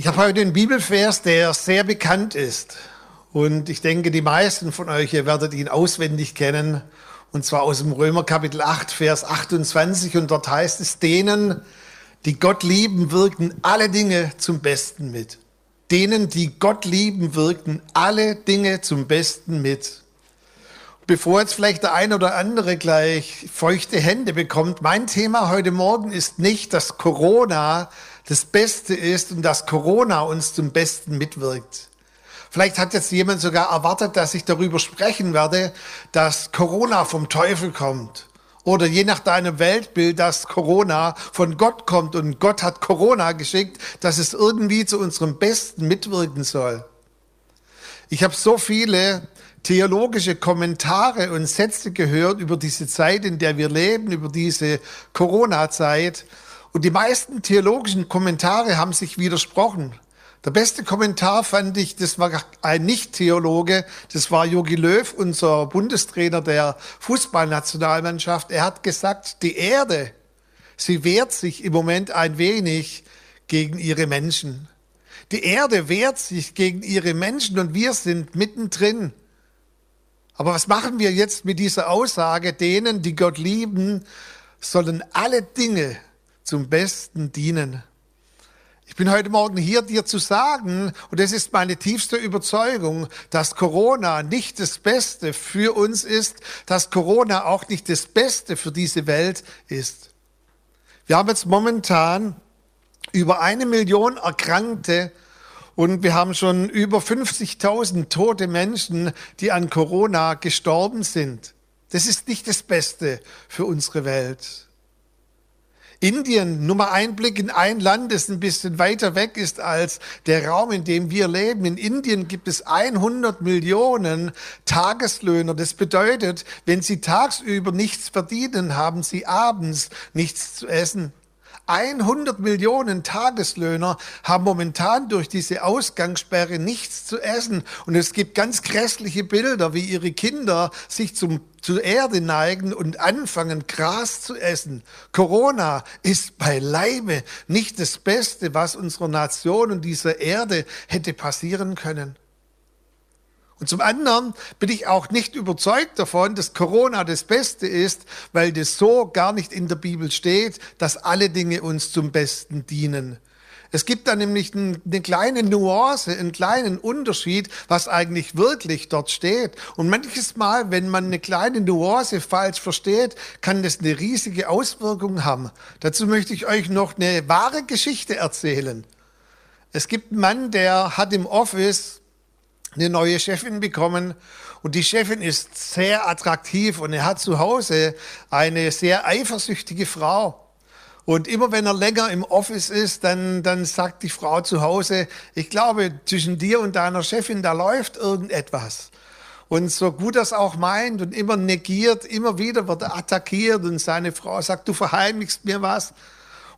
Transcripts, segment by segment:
Ich habe heute einen Bibelvers, der sehr bekannt ist. Und ich denke, die meisten von euch, ihr werdet ihn auswendig kennen. Und zwar aus dem Römer Kapitel 8, Vers 28. Und dort heißt es, denen, die Gott lieben, wirken alle Dinge zum Besten mit. Denen, die Gott lieben, wirken alle Dinge zum Besten mit. Bevor jetzt vielleicht der ein oder andere gleich feuchte Hände bekommt, mein Thema heute Morgen ist nicht, dass Corona das Beste ist und dass Corona uns zum Besten mitwirkt. Vielleicht hat jetzt jemand sogar erwartet, dass ich darüber sprechen werde, dass Corona vom Teufel kommt. Oder je nach deinem Weltbild, dass Corona von Gott kommt und Gott hat Corona geschickt, dass es irgendwie zu unserem Besten mitwirken soll. Ich habe so viele theologische Kommentare und Sätze gehört über diese Zeit, in der wir leben, über diese Corona-Zeit. Und die meisten theologischen Kommentare haben sich widersprochen. Der beste Kommentar fand ich, das war ein Nicht-Theologe, das war Jogi Löw, unser Bundestrainer der Fußballnationalmannschaft. Er hat gesagt, die Erde, sie wehrt sich im Moment ein wenig gegen ihre Menschen. Die Erde wehrt sich gegen ihre Menschen und wir sind mittendrin. Aber was machen wir jetzt mit dieser Aussage? Denen, die Gott lieben, sollen alle Dinge zum Besten dienen. Ich bin heute Morgen hier, dir zu sagen, und es ist meine tiefste Überzeugung, dass Corona nicht das Beste für uns ist, dass Corona auch nicht das Beste für diese Welt ist. Wir haben jetzt momentan über eine Million Erkrankte und wir haben schon über 50.000 tote Menschen, die an Corona gestorben sind. Das ist nicht das Beste für unsere Welt. Indien, nur mal ein Blick in ein Land, das ein bisschen weiter weg ist als der Raum, in dem wir leben. In Indien gibt es 100 Millionen Tageslöhner. Das bedeutet, wenn sie tagsüber nichts verdienen, haben sie abends nichts zu essen. 100 Millionen Tageslöhner haben momentan durch diese Ausgangssperre nichts zu essen. Und es gibt ganz grässliche Bilder, wie ihre Kinder sich zum, zur Erde neigen und anfangen, Gras zu essen. Corona ist beileibe nicht das Beste, was unserer Nation und dieser Erde hätte passieren können. Und zum anderen bin ich auch nicht überzeugt davon, dass Corona das Beste ist, weil das so gar nicht in der Bibel steht, dass alle Dinge uns zum Besten dienen. Es gibt da nämlich eine kleine Nuance, einen kleinen Unterschied, was eigentlich wirklich dort steht. Und manches Mal, wenn man eine kleine Nuance falsch versteht, kann das eine riesige Auswirkung haben. Dazu möchte ich euch noch eine wahre Geschichte erzählen. Es gibt einen Mann, der hat im Office eine neue Chefin bekommen und die Chefin ist sehr attraktiv und er hat zu Hause eine sehr eifersüchtige Frau. Und immer wenn er länger im Office ist, dann, dann sagt die Frau zu Hause, ich glaube, zwischen dir und deiner Chefin, da läuft irgendetwas. Und so gut er es auch meint und immer negiert, immer wieder wird er attackiert und seine Frau sagt, du verheimlichst mir was.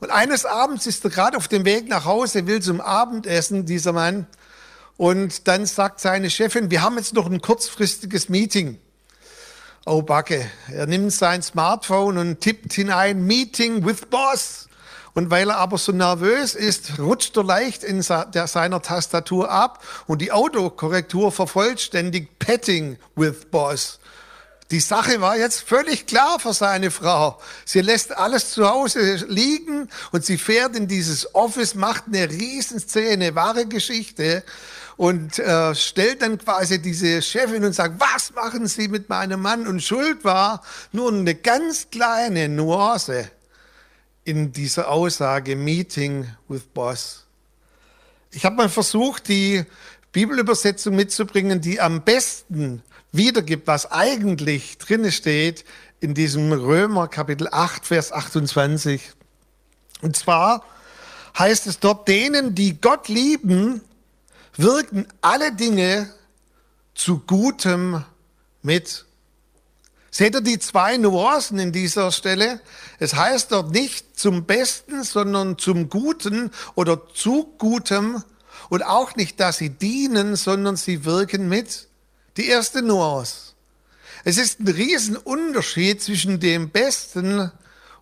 Und eines Abends ist er gerade auf dem Weg nach Hause, will zum Abendessen, dieser Mann. Und dann sagt seine Chefin, wir haben jetzt noch ein kurzfristiges Meeting. Oh Backe, er nimmt sein Smartphone und tippt hinein Meeting with Boss. Und weil er aber so nervös ist, rutscht er leicht in seiner Tastatur ab und die Autokorrektur vervollständigt Petting with Boss. Die Sache war jetzt völlig klar für seine Frau. Sie lässt alles zu Hause liegen und sie fährt in dieses Office, macht eine Riesenszene, wahre Geschichte und äh, stellt dann quasi diese Chefin und sagt, was machen Sie mit meinem Mann? Und Schuld war nur eine ganz kleine Nuance in dieser Aussage Meeting with Boss. Ich habe mal versucht, die Bibelübersetzung mitzubringen, die am besten wiedergibt, was eigentlich drinne steht in diesem Römer Kapitel 8, Vers 28. Und zwar heißt es dort, denen, die Gott lieben, wirken alle Dinge zu Gutem mit. Seht ihr die zwei Nuancen in dieser Stelle? Es heißt dort nicht zum Besten, sondern zum Guten oder zu Gutem und auch nicht, dass sie dienen, sondern sie wirken mit. Die erste Nuance. Es ist ein Riesenunterschied zwischen dem Besten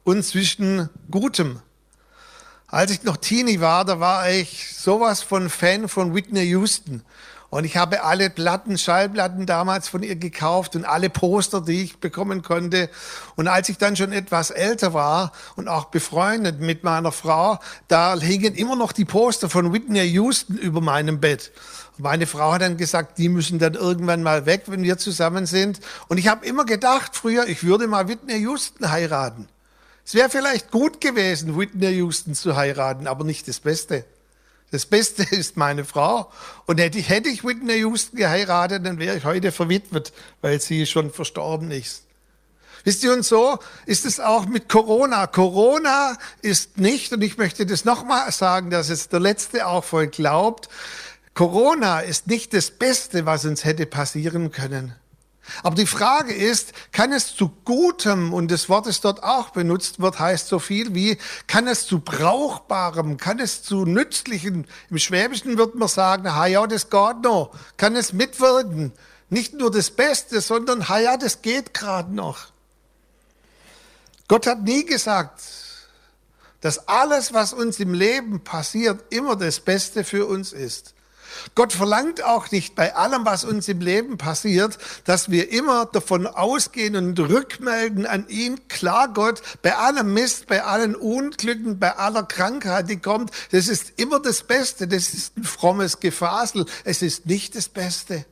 und zwischen Gutem. Als ich noch Teenie war, da war ich sowas von Fan von Whitney Houston. Und ich habe alle Platten, Schallplatten damals von ihr gekauft und alle Poster, die ich bekommen konnte. Und als ich dann schon etwas älter war und auch befreundet mit meiner Frau, da hingen immer noch die Poster von Whitney Houston über meinem Bett. Meine Frau hat dann gesagt, die müssen dann irgendwann mal weg, wenn wir zusammen sind. Und ich habe immer gedacht früher, ich würde mal Whitney Houston heiraten. Es wäre vielleicht gut gewesen, Whitney Houston zu heiraten, aber nicht das Beste. Das Beste ist meine Frau. Und hätte ich, hätte ich Whitney Houston geheiratet, dann wäre ich heute verwitwet, weil sie schon verstorben ist. Wisst ihr, und so ist es auch mit Corona. Corona ist nicht, und ich möchte das nochmal sagen, dass es der Letzte auch voll glaubt, Corona ist nicht das Beste, was uns hätte passieren können. Aber die Frage ist, kann es zu Gutem, und das Wort, das dort auch benutzt wird, heißt so viel wie, kann es zu Brauchbarem, kann es zu Nützlichen, im Schwäbischen wird man sagen, ha ja, das geht noch, kann es mitwirken. Nicht nur das Beste, sondern ha ja, das geht gerade noch. Gott hat nie gesagt, dass alles, was uns im Leben passiert, immer das Beste für uns ist. Gott verlangt auch nicht bei allem, was uns im Leben passiert, dass wir immer davon ausgehen und rückmelden an ihn. Klar, Gott, bei allem Mist, bei allen Unglücken, bei aller Krankheit, die kommt, das ist immer das Beste. Das ist ein frommes Gefasel. Es ist nicht das Beste.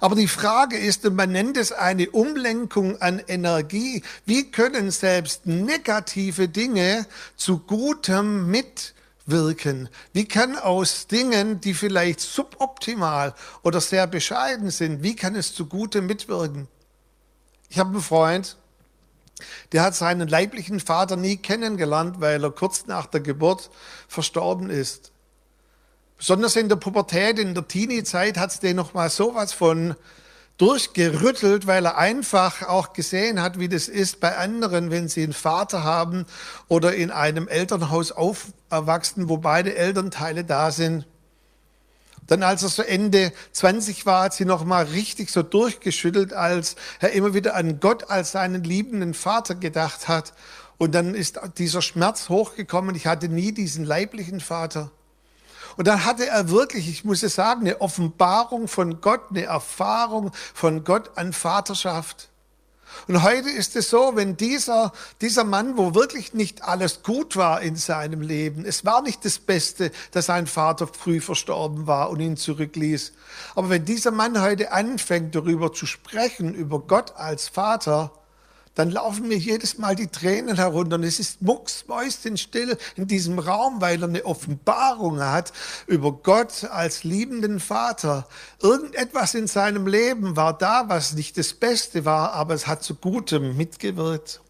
Aber die Frage ist, und man nennt es eine Umlenkung an Energie, wie können selbst negative Dinge zu Gutem mit wirken? Wie kann aus Dingen, die vielleicht suboptimal oder sehr bescheiden sind, wie kann es zugute mitwirken? Ich habe einen Freund, der hat seinen leiblichen Vater nie kennengelernt, weil er kurz nach der Geburt verstorben ist. Besonders in der Pubertät, in der Teenie-Zeit hat es den noch mal sowas von durchgerüttelt, weil er einfach auch gesehen hat, wie das ist bei anderen, wenn sie einen Vater haben oder in einem Elternhaus aufwachsen, wo beide Elternteile da sind. Dann, als er so Ende 20 war, hat sie noch mal richtig so durchgeschüttelt, als er immer wieder an Gott als seinen liebenden Vater gedacht hat. Und dann ist dieser Schmerz hochgekommen. Ich hatte nie diesen leiblichen Vater. Und dann hatte er wirklich, ich muss es sagen, eine Offenbarung von Gott, eine Erfahrung von Gott an Vaterschaft. Und heute ist es so, wenn dieser, dieser Mann, wo wirklich nicht alles gut war in seinem Leben, es war nicht das Beste, dass sein Vater früh verstorben war und ihn zurückließ. Aber wenn dieser Mann heute anfängt, darüber zu sprechen, über Gott als Vater, dann laufen mir jedes Mal die Tränen herunter und es ist mucksmäuschenstill in diesem Raum, weil er eine Offenbarung hat über Gott als liebenden Vater. Irgendetwas in seinem Leben war da, was nicht das Beste war, aber es hat zu Gutem mitgewirkt.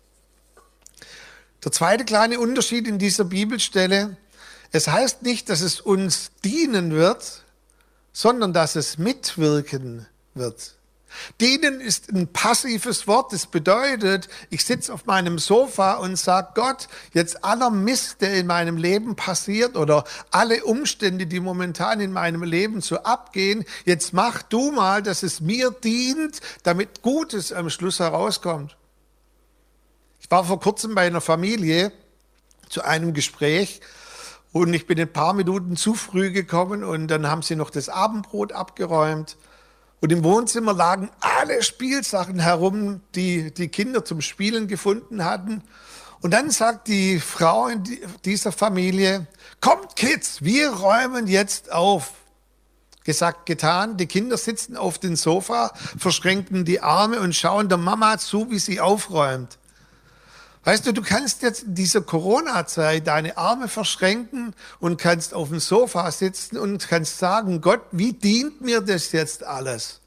Der zweite kleine Unterschied in dieser Bibelstelle, es heißt nicht, dass es uns dienen wird, sondern dass es mitwirken wird. Dienen ist ein passives Wort. Das bedeutet, ich sitze auf meinem Sofa und sage Gott, jetzt aller Mist, der in meinem Leben passiert oder alle Umstände, die momentan in meinem Leben so abgehen, jetzt mach du mal, dass es mir dient, damit Gutes am Schluss herauskommt. Ich war vor kurzem bei einer Familie zu einem Gespräch und ich bin ein paar Minuten zu früh gekommen und dann haben sie noch das Abendbrot abgeräumt. Und im Wohnzimmer lagen alle Spielsachen herum, die die Kinder zum Spielen gefunden hatten. Und dann sagt die Frau in dieser Familie, kommt Kids, wir räumen jetzt auf. Gesagt, getan. Die Kinder sitzen auf dem Sofa, verschränken die Arme und schauen der Mama zu, wie sie aufräumt. Weißt du, du kannst jetzt in dieser Corona-Zeit deine Arme verschränken und kannst auf dem Sofa sitzen und kannst sagen, Gott, wie dient mir das jetzt alles?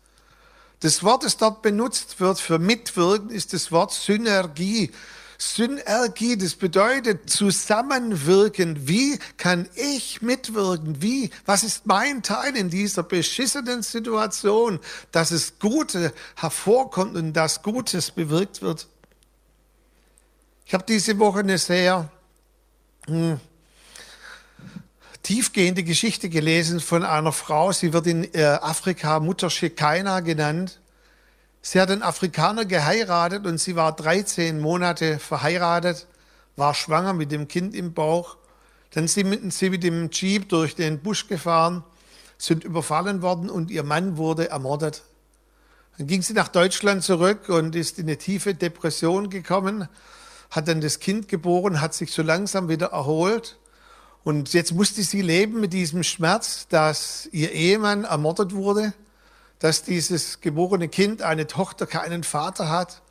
Das Wort, das dort benutzt wird für Mitwirken, ist das Wort Synergie. Synergie, das bedeutet zusammenwirken. Wie kann ich mitwirken? Wie, was ist mein Teil in dieser beschissenen Situation, dass es Gute hervorkommt und dass Gutes bewirkt wird? Ich habe diese Woche eine sehr hm, tiefgehende Geschichte gelesen von einer Frau. Sie wird in äh, Afrika Mutter Shekinah genannt. Sie hat einen Afrikaner geheiratet und sie war 13 Monate verheiratet, war schwanger mit dem Kind im Bauch. Dann sind sie mit dem Jeep durch den Busch gefahren, sind überfallen worden und ihr Mann wurde ermordet. Dann ging sie nach Deutschland zurück und ist in eine tiefe Depression gekommen, hat dann das Kind geboren, hat sich so langsam wieder erholt. Und jetzt musste sie leben mit diesem Schmerz, dass ihr Ehemann ermordet wurde, dass dieses geborene Kind eine Tochter keinen Vater hat.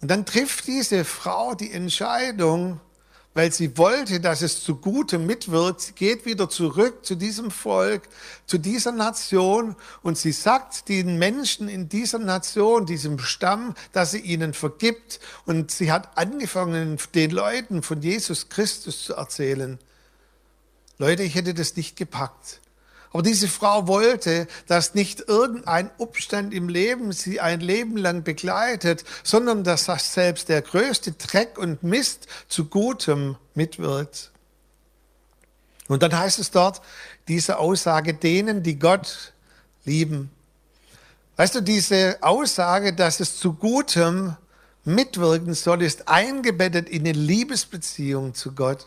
Und dann trifft diese Frau die Entscheidung, weil sie wollte, dass es zu Gutem mitwirkt. Sie geht wieder zurück zu diesem Volk, zu dieser Nation und sie sagt den Menschen in dieser Nation, diesem Stamm, dass sie ihnen vergibt. Und sie hat angefangen, den Leuten von Jesus Christus zu erzählen. Leute, ich hätte das nicht gepackt. Aber diese Frau wollte, dass nicht irgendein Umstand im Leben sie ein Leben lang begleitet, sondern dass selbst der größte Dreck und Mist zu Gutem mitwirkt. Und dann heißt es dort, diese Aussage denen, die Gott lieben. Weißt du, diese Aussage, dass es zu Gutem mitwirken soll, ist eingebettet in eine Liebesbeziehung zu Gott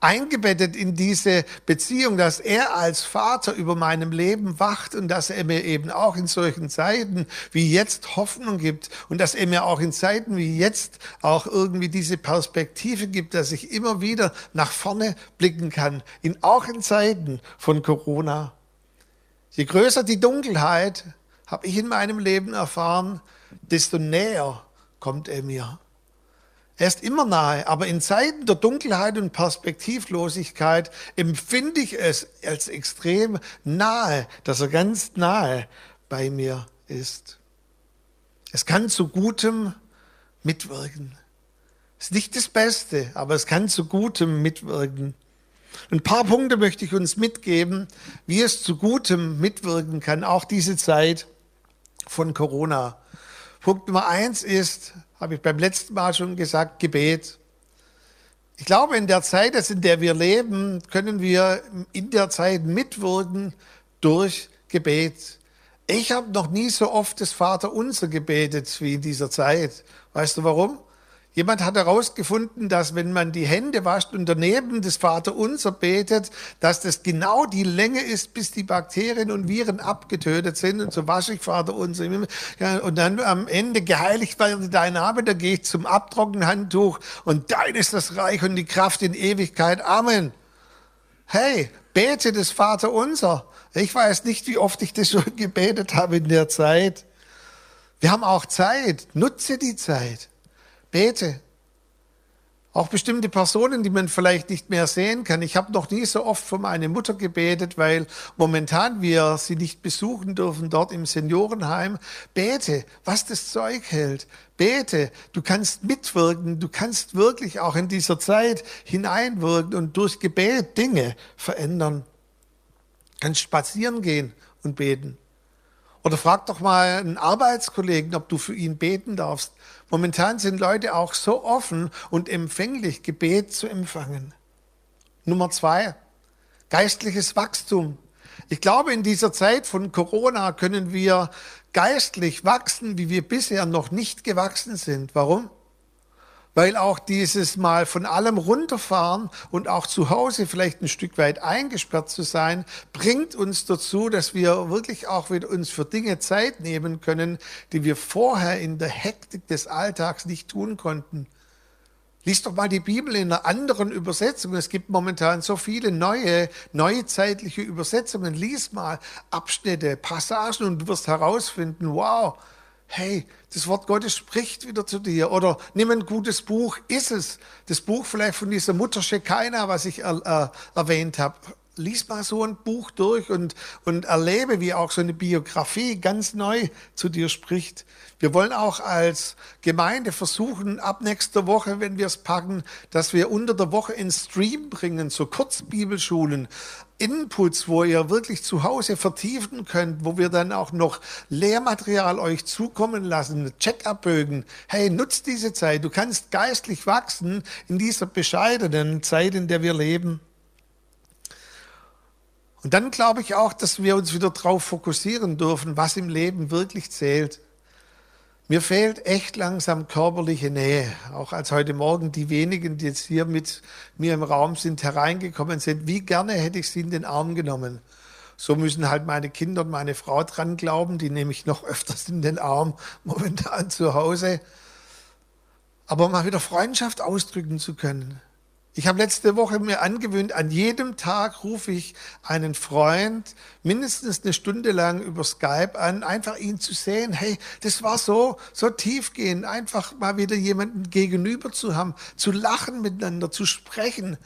eingebettet in diese Beziehung, dass er als Vater über meinem Leben wacht und dass er mir eben auch in solchen Zeiten wie jetzt Hoffnung gibt und dass er mir auch in Zeiten wie jetzt auch irgendwie diese Perspektive gibt, dass ich immer wieder nach vorne blicken kann, in, auch in Zeiten von Corona. Je größer die Dunkelheit, habe ich in meinem Leben erfahren, desto näher kommt er mir. Er ist immer nahe, aber in Zeiten der Dunkelheit und Perspektivlosigkeit empfinde ich es als extrem nahe, dass er ganz nahe bei mir ist. Es kann zu Gutem mitwirken. Ist nicht das Beste, aber es kann zu Gutem mitwirken. Ein paar Punkte möchte ich uns mitgeben, wie es zu Gutem mitwirken kann, auch diese Zeit von Corona. Punkt Nummer eins ist, habe ich beim letzten Mal schon gesagt, Gebet. Ich glaube, in der Zeit, in der wir leben, können wir in der Zeit mitwirken durch Gebet. Ich habe noch nie so oft das Vaterunser gebetet wie in dieser Zeit. Weißt du warum? Jemand hat herausgefunden, dass wenn man die Hände wascht und daneben das Vaterunser betet, dass das genau die Länge ist, bis die Bakterien und Viren abgetötet sind. Und so wasche ich Vaterunser. und dann am Ende geheiligt werde dein Name, da gehe ich zum Abtrockenhandtuch und dein ist das Reich und die Kraft in Ewigkeit. Amen. Hey, bete das Vaterunser. Ich weiß nicht, wie oft ich das schon gebetet habe in der Zeit. Wir haben auch Zeit. Nutze die Zeit. Bete. Auch bestimmte Personen, die man vielleicht nicht mehr sehen kann. Ich habe noch nie so oft für meine Mutter gebetet, weil momentan wir sie nicht besuchen dürfen dort im Seniorenheim. Bete, was das Zeug hält. Bete, du kannst mitwirken, du kannst wirklich auch in dieser Zeit hineinwirken und durch Gebet Dinge verändern. Du kannst spazieren gehen und beten. Oder frag doch mal einen Arbeitskollegen, ob du für ihn beten darfst. Momentan sind Leute auch so offen und empfänglich, Gebet zu empfangen. Nummer zwei, geistliches Wachstum. Ich glaube, in dieser Zeit von Corona können wir geistlich wachsen, wie wir bisher noch nicht gewachsen sind. Warum? Weil auch dieses Mal von allem runterfahren und auch zu Hause vielleicht ein Stück weit eingesperrt zu sein, bringt uns dazu, dass wir wirklich auch wieder uns für Dinge Zeit nehmen können, die wir vorher in der Hektik des Alltags nicht tun konnten. Lies doch mal die Bibel in einer anderen Übersetzung. Es gibt momentan so viele neue, neuzeitliche Übersetzungen. Lies mal Abschnitte, Passagen und du wirst herausfinden, wow, hey, das Wort Gottes spricht wieder zu dir. Oder nimm ein gutes Buch, ist es. Das Buch vielleicht von dieser Mutter Shekinah, was ich äh, erwähnt habe. Lies mal so ein Buch durch und, und erlebe, wie auch so eine Biografie ganz neu zu dir spricht. Wir wollen auch als Gemeinde versuchen, ab nächster Woche, wenn wir es packen, dass wir unter der Woche in Stream bringen, so Kurzbibelschulen, Inputs, wo ihr wirklich zu Hause vertiefen könnt, wo wir dann auch noch Lehrmaterial euch zukommen lassen, Check-up-Bögen. Hey, nutzt diese Zeit. Du kannst geistlich wachsen in dieser bescheidenen Zeit, in der wir leben. Und dann glaube ich auch, dass wir uns wieder darauf fokussieren dürfen, was im Leben wirklich zählt. Mir fehlt echt langsam körperliche Nähe. Auch als heute Morgen die wenigen, die jetzt hier mit mir im Raum sind, hereingekommen sind. Wie gerne hätte ich sie in den Arm genommen. So müssen halt meine Kinder und meine Frau dran glauben. Die nehme ich noch öfters in den Arm momentan zu Hause. Aber mal wieder Freundschaft ausdrücken zu können. Ich habe letzte Woche mir angewöhnt, an jedem Tag rufe ich einen Freund mindestens eine Stunde lang über Skype an, einfach ihn zu sehen. Hey, das war so, so tiefgehend, einfach mal wieder jemanden gegenüber zu haben, zu lachen miteinander, zu sprechen.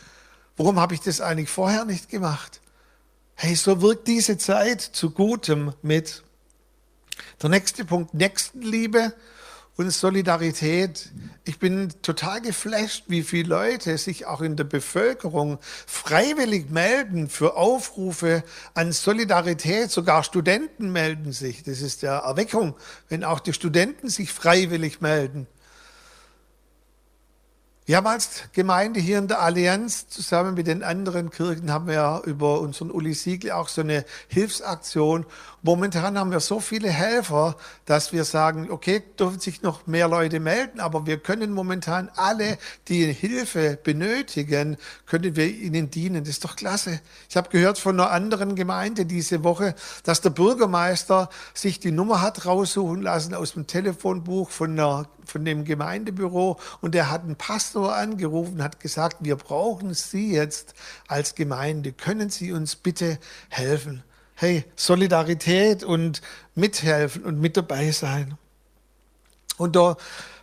Warum habe ich das eigentlich vorher nicht gemacht? Hey, so wirkt diese Zeit zu Gutem mit. Der nächste Punkt, Nächstenliebe und Solidarität. Ich bin total geflasht, wie viele Leute sich auch in der Bevölkerung freiwillig melden für Aufrufe an Solidarität. Sogar Studenten melden sich. Das ist der Erweckung, wenn auch die Studenten sich freiwillig melden. Wir haben als Gemeinde hier in der Allianz zusammen mit den anderen Kirchen haben wir über unseren Uli Siegel auch so eine Hilfsaktion. Momentan haben wir so viele Helfer, dass wir sagen, okay, dürfen sich noch mehr Leute melden, aber wir können momentan alle, die Hilfe benötigen, können wir ihnen dienen. Das ist doch klasse. Ich habe gehört von einer anderen Gemeinde diese Woche, dass der Bürgermeister sich die Nummer hat raussuchen lassen aus dem Telefonbuch von einer von dem Gemeindebüro und er hat einen Pastor angerufen, hat gesagt, wir brauchen Sie jetzt als Gemeinde. Können Sie uns bitte helfen? Hey, Solidarität und mithelfen und mit dabei sein. Und der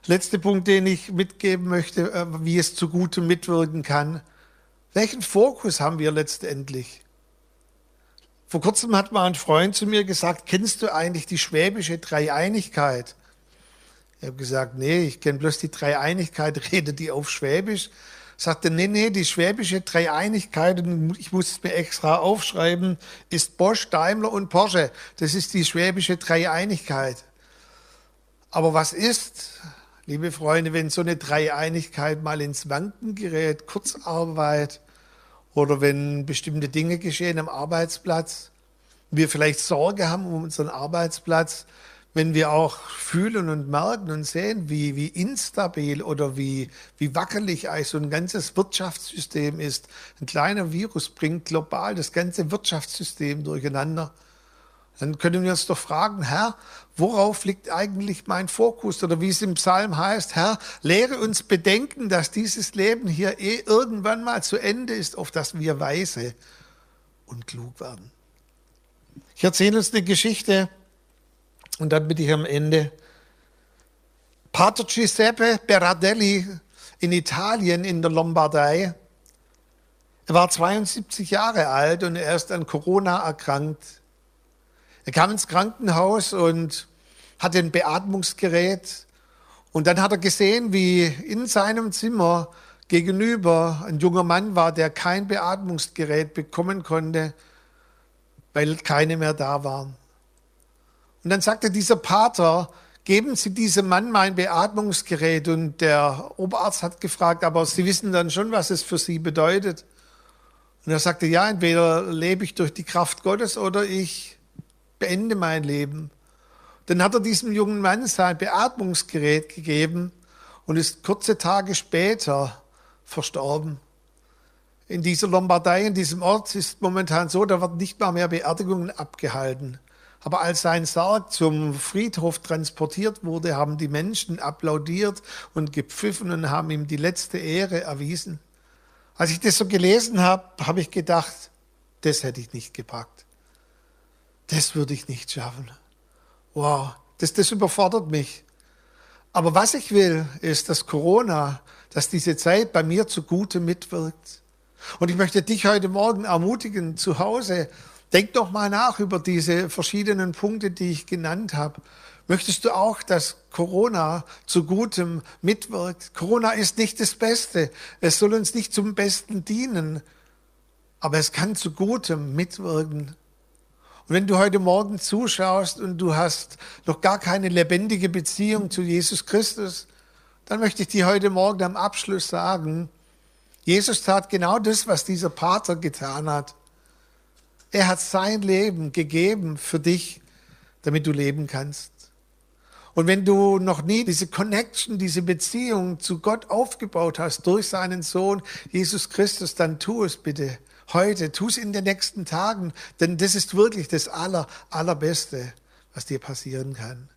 letzte Punkt, den ich mitgeben möchte, äh, wie es zu gutem mitwirken kann. Welchen Fokus haben wir letztendlich? Vor kurzem hat mal ein Freund zu mir gesagt, kennst du eigentlich die schwäbische Dreieinigkeit? Ich habe gesagt, nee, ich kenne bloß die Dreieinigkeit, rede die auf Schwäbisch. Sagte, nee, nee, die schwäbische Dreieinigkeit, ich muss es mir extra aufschreiben, ist Bosch, Daimler und Porsche. Das ist die schwäbische Dreieinigkeit. Aber was ist, liebe Freunde, wenn so eine Dreieinigkeit mal ins Wanken gerät, Kurzarbeit oder wenn bestimmte Dinge geschehen am Arbeitsplatz, wir vielleicht Sorge haben um unseren Arbeitsplatz, wenn wir auch fühlen und merken und sehen, wie, wie instabil oder wie, wie wackelig eigentlich so ein ganzes Wirtschaftssystem ist. Ein kleiner Virus bringt global das ganze Wirtschaftssystem durcheinander. Dann können wir uns doch fragen, Herr, worauf liegt eigentlich mein Fokus? Oder wie es im Psalm heißt, Herr, lehre uns bedenken, dass dieses Leben hier eh irgendwann mal zu Ende ist, auf das wir weise und klug werden. Ich erzähle uns eine Geschichte und dann bin ich am Ende. Pater Giuseppe Berardelli in Italien, in der Lombardei. Er war 72 Jahre alt und er ist an Corona erkrankt. Er kam ins Krankenhaus und hatte ein Beatmungsgerät. Und dann hat er gesehen, wie in seinem Zimmer gegenüber ein junger Mann war, der kein Beatmungsgerät bekommen konnte, weil keine mehr da waren. Und dann sagte dieser Pater, geben Sie diesem Mann mein Beatmungsgerät. Und der Oberarzt hat gefragt, aber Sie wissen dann schon, was es für Sie bedeutet. Und er sagte, ja, entweder lebe ich durch die Kraft Gottes oder ich beende mein Leben. Dann hat er diesem jungen Mann sein Beatmungsgerät gegeben und ist kurze Tage später verstorben. In dieser Lombardei, in diesem Ort ist momentan so, da wird nicht mal mehr Beerdigungen abgehalten. Aber als sein Sarg zum Friedhof transportiert wurde, haben die Menschen applaudiert und gepfiffen und haben ihm die letzte Ehre erwiesen. Als ich das so gelesen habe, habe ich gedacht, das hätte ich nicht gepackt. Das würde ich nicht schaffen. Wow, das, das überfordert mich. Aber was ich will, ist, dass Corona, dass diese Zeit bei mir zugute mitwirkt. Und ich möchte dich heute Morgen ermutigen, zu Hause Denk doch mal nach über diese verschiedenen Punkte, die ich genannt habe. Möchtest du auch, dass Corona zu Gutem mitwirkt? Corona ist nicht das Beste. Es soll uns nicht zum Besten dienen. Aber es kann zu Gutem mitwirken. Und wenn du heute Morgen zuschaust und du hast noch gar keine lebendige Beziehung zu Jesus Christus, dann möchte ich dir heute Morgen am Abschluss sagen, Jesus tat genau das, was dieser Pater getan hat. Er hat sein Leben gegeben für dich, damit du leben kannst. Und wenn du noch nie diese Connection, diese Beziehung zu Gott aufgebaut hast durch seinen Sohn Jesus Christus, dann tu es bitte heute, tu es in den nächsten Tagen, denn das ist wirklich das aller, allerbeste, was dir passieren kann.